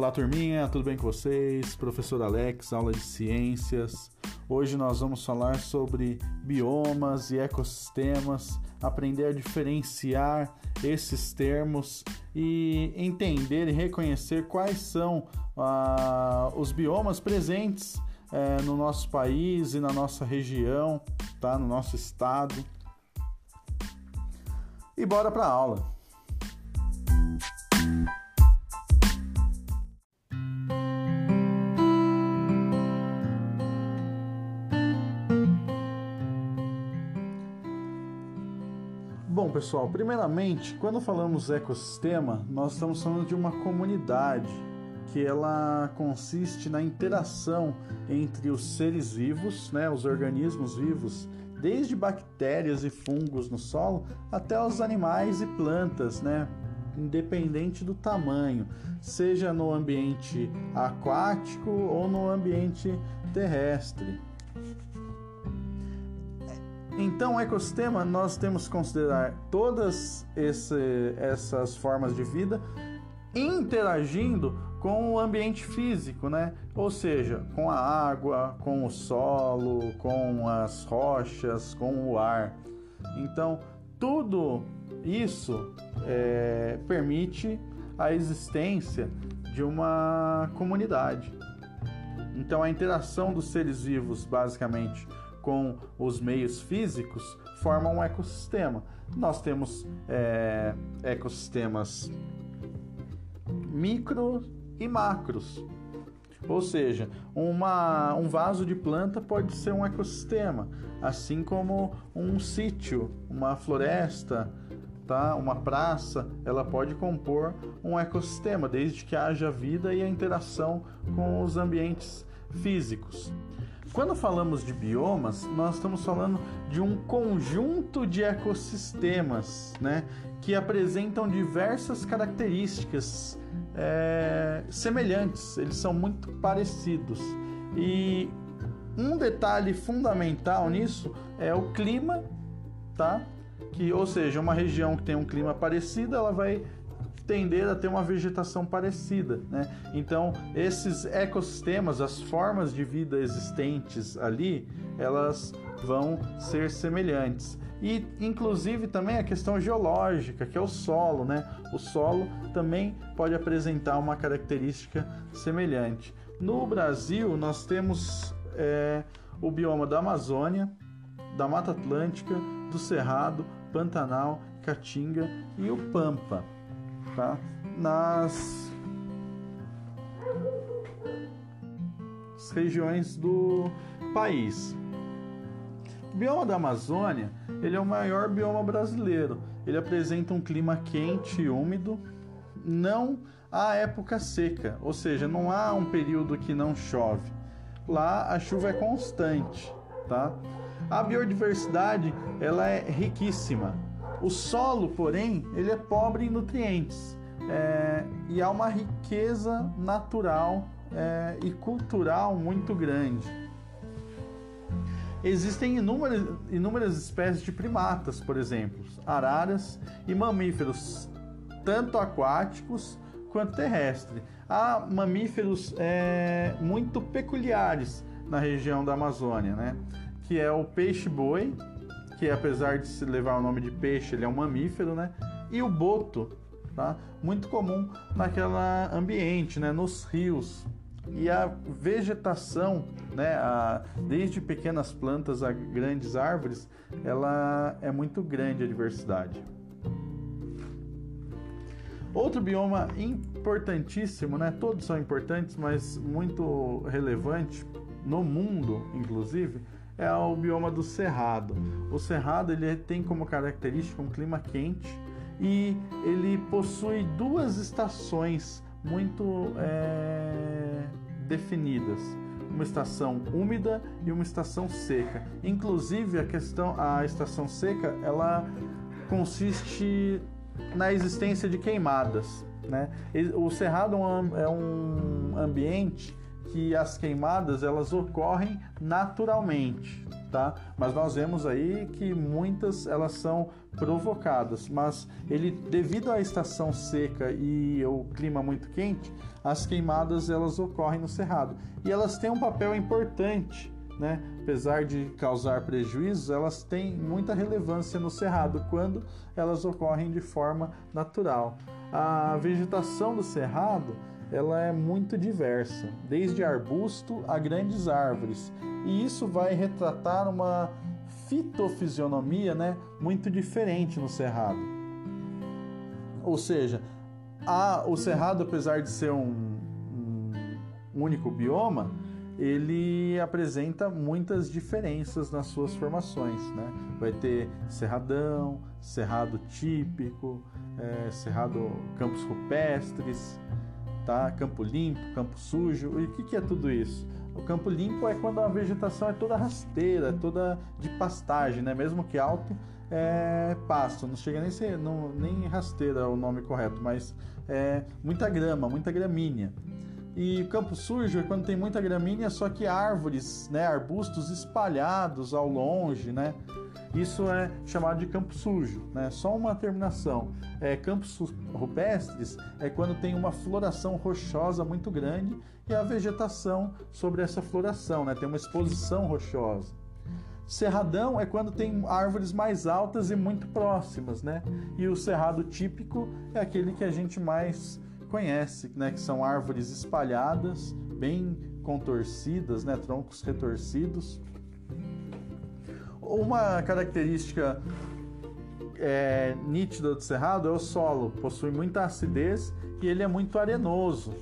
Olá, turminha, tudo bem com vocês? Professor Alex, aula de ciências. Hoje nós vamos falar sobre biomas e ecossistemas, aprender a diferenciar esses termos e entender e reconhecer quais são ah, os biomas presentes eh, no nosso país e na nossa região, tá? no nosso estado. E bora para a aula. Bom, pessoal, primeiramente, quando falamos ecossistema, nós estamos falando de uma comunidade que ela consiste na interação entre os seres vivos, né, os organismos vivos, desde bactérias e fungos no solo até os animais e plantas, né, independente do tamanho, seja no ambiente aquático ou no ambiente terrestre. Então, ecossistema, nós temos que considerar todas esse, essas formas de vida interagindo com o ambiente físico, né? Ou seja, com a água, com o solo, com as rochas, com o ar. Então, tudo isso é, permite a existência de uma comunidade. Então, a interação dos seres vivos, basicamente, com os meios físicos formam um ecossistema. Nós temos é, ecossistemas micro e macros. Ou seja, uma, um vaso de planta pode ser um ecossistema, assim como um sítio, uma floresta, tá? uma praça, ela pode compor um ecossistema, desde que haja vida e a interação com os ambientes físicos. Quando falamos de biomas, nós estamos falando de um conjunto de ecossistemas né, que apresentam diversas características é, semelhantes, eles são muito parecidos. E um detalhe fundamental nisso é o clima, tá? Que, ou seja, uma região que tem um clima parecido, ela vai tender a ter uma vegetação parecida. Né? Então, esses ecossistemas, as formas de vida existentes ali, elas vão ser semelhantes. E, inclusive, também a questão geológica, que é o solo. Né? O solo também pode apresentar uma característica semelhante. No Brasil, nós temos é, o bioma da Amazônia, da Mata Atlântica, do Cerrado, Pantanal, Caatinga e o Pampa tá? nas regiões do país. O bioma da Amazônia ele é o maior bioma brasileiro. Ele apresenta um clima quente e úmido, não há época seca, ou seja, não há um período que não chove. Lá a chuva é constante, tá? A biodiversidade ela é riquíssima. O solo, porém, ele é pobre em nutrientes é, e há uma riqueza natural é, e cultural muito grande. Existem inúmeras, inúmeras espécies de primatas, por exemplo, araras e mamíferos, tanto aquáticos quanto terrestres. Há mamíferos é, muito peculiares na região da Amazônia, né? que é o peixe-boi, que apesar de se levar o nome de peixe, ele é um mamífero, né? E o boto, tá? Muito comum naquele ambiente, né? Nos rios. E a vegetação, né? A, desde pequenas plantas a grandes árvores, ela é muito grande a diversidade. Outro bioma importantíssimo, né? Todos são importantes, mas muito relevante no mundo, inclusive, é o bioma do cerrado. O cerrado ele tem como característica um clima quente e ele possui duas estações muito é, definidas uma estação úmida e uma estação seca. Inclusive a questão a estação seca ela consiste na existência de queimadas. Né? O cerrado é um é ambiente que as queimadas elas ocorrem naturalmente, tá? Mas nós vemos aí que muitas elas são provocadas, mas ele devido à estação seca e o clima muito quente, as queimadas elas ocorrem no cerrado e elas têm um papel importante, né? Apesar de causar prejuízos, elas têm muita relevância no cerrado quando elas ocorrem de forma natural. A vegetação do cerrado ela é muito diversa, desde arbusto a grandes árvores, e isso vai retratar uma fitofisionomia né, muito diferente no cerrado. Ou seja, a, o cerrado, apesar de ser um, um único bioma, ele apresenta muitas diferenças nas suas formações. Né? Vai ter cerradão, cerrado típico, é, cerrado campos rupestres, tá? campo limpo, campo sujo. E o que, que é tudo isso? O campo limpo é quando a vegetação é toda rasteira, é toda de pastagem, né? mesmo que alto, é pasto. Não chega nem ser, não, nem rasteira é o nome correto, mas é muita grama, muita gramínea. E campo sujo é quando tem muita gramínea, só que árvores, né, arbustos espalhados ao longe, né? Isso é chamado de campo sujo, né? Só uma terminação. É, campos rupestres é quando tem uma floração rochosa muito grande e a vegetação sobre essa floração, né? Tem uma exposição rochosa. Cerradão é quando tem árvores mais altas e muito próximas, né? E o cerrado típico é aquele que a gente mais conhece, né? Que são árvores espalhadas, bem contorcidas, né? Troncos retorcidos uma característica é, nítida do cerrado é o solo, possui muita acidez e ele é muito arenoso.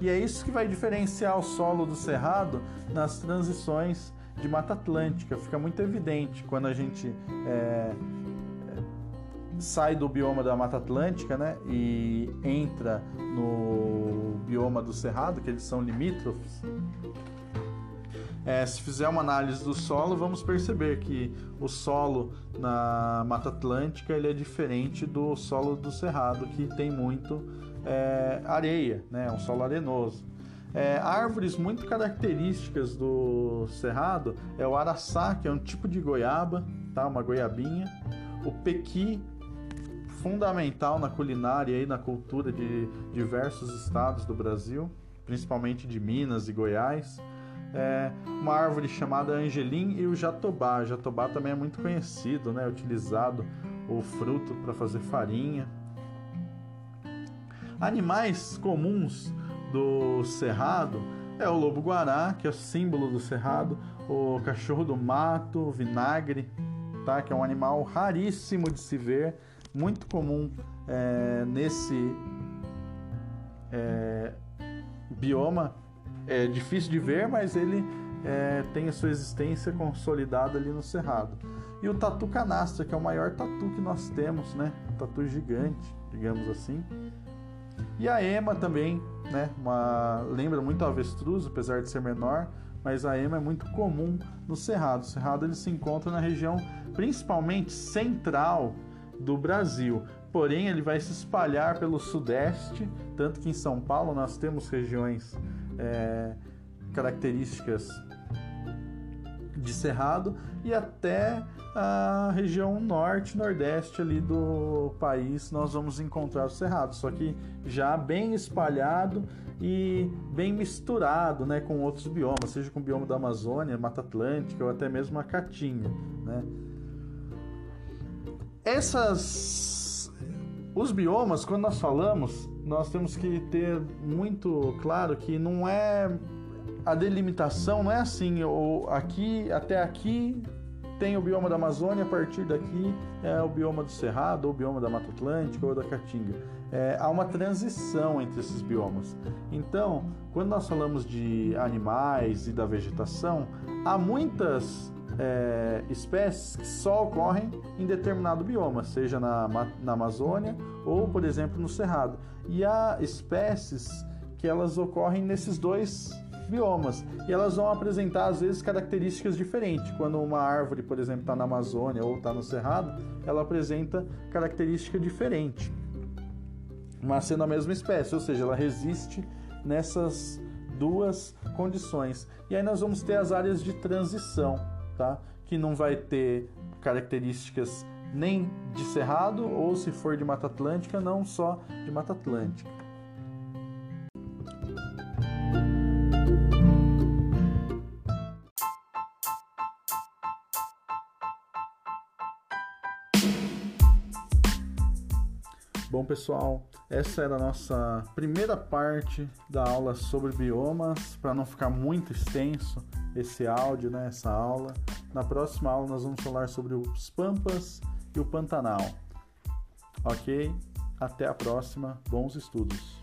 E é isso que vai diferenciar o solo do cerrado nas transições de Mata Atlântica. Fica muito evidente quando a gente é, sai do bioma da Mata Atlântica né, e entra no bioma do Cerrado, que eles são limítrofes. É, se fizer uma análise do solo, vamos perceber que o solo na Mata Atlântica ele é diferente do solo do Cerrado, que tem muito é, areia, né? um solo arenoso. É, árvores muito características do Cerrado é o araçá, que é um tipo de goiaba, tá? uma goiabinha, o pequi, fundamental na culinária e na cultura de diversos estados do Brasil, principalmente de Minas e Goiás é, uma árvore chamada angelim e o jatobá. O jatobá também é muito conhecido, né? utilizado o fruto para fazer farinha. Animais comuns do cerrado é o lobo-guará, que é o símbolo do cerrado, o cachorro do mato, o vinagre, tá? que é um animal raríssimo de se ver, muito comum é, nesse é, bioma é difícil de ver, mas ele é, tem a sua existência consolidada ali no Cerrado. E o tatu canastra, que é o maior tatu que nós temos, né? Um tatu gigante, digamos assim. E a ema também, né? Uma, lembra muito a avestruz, apesar de ser menor, mas a ema é muito comum no Cerrado. O Cerrado ele se encontra na região principalmente central do Brasil. Porém, ele vai se espalhar pelo sudeste, tanto que em São Paulo nós temos regiões é, características de cerrado e até a região norte nordeste ali do país nós vamos encontrar o cerrado só que já bem espalhado e bem misturado né com outros biomas seja com o bioma da Amazônia Mata Atlântica ou até mesmo a Caatinga né. Essas os biomas quando nós falamos nós temos que ter muito claro que não é a delimitação não é assim, ou aqui até aqui tem o bioma da Amazônia, a partir daqui é o bioma do Cerrado, ou o bioma da Mata Atlântica ou da Caatinga. É, há uma transição entre esses biomas. Então, quando nós falamos de animais e da vegetação, há muitas é, espécies que só ocorrem em determinado bioma, seja na, na Amazônia ou, por exemplo, no Cerrado. E há espécies que elas ocorrem nesses dois biomas e elas vão apresentar às vezes características diferentes. Quando uma árvore, por exemplo, está na Amazônia ou está no Cerrado, ela apresenta característica diferente, mas sendo a mesma espécie, ou seja, ela resiste nessas duas condições. E aí nós vamos ter as áreas de transição tá? Que não vai ter características nem de cerrado ou se for de Mata Atlântica, não só de Mata Atlântica. Pessoal, essa era a nossa primeira parte da aula sobre biomas, para não ficar muito extenso esse áudio, né, essa aula. Na próxima aula nós vamos falar sobre os pampas e o Pantanal. Ok? Até a próxima. Bons estudos.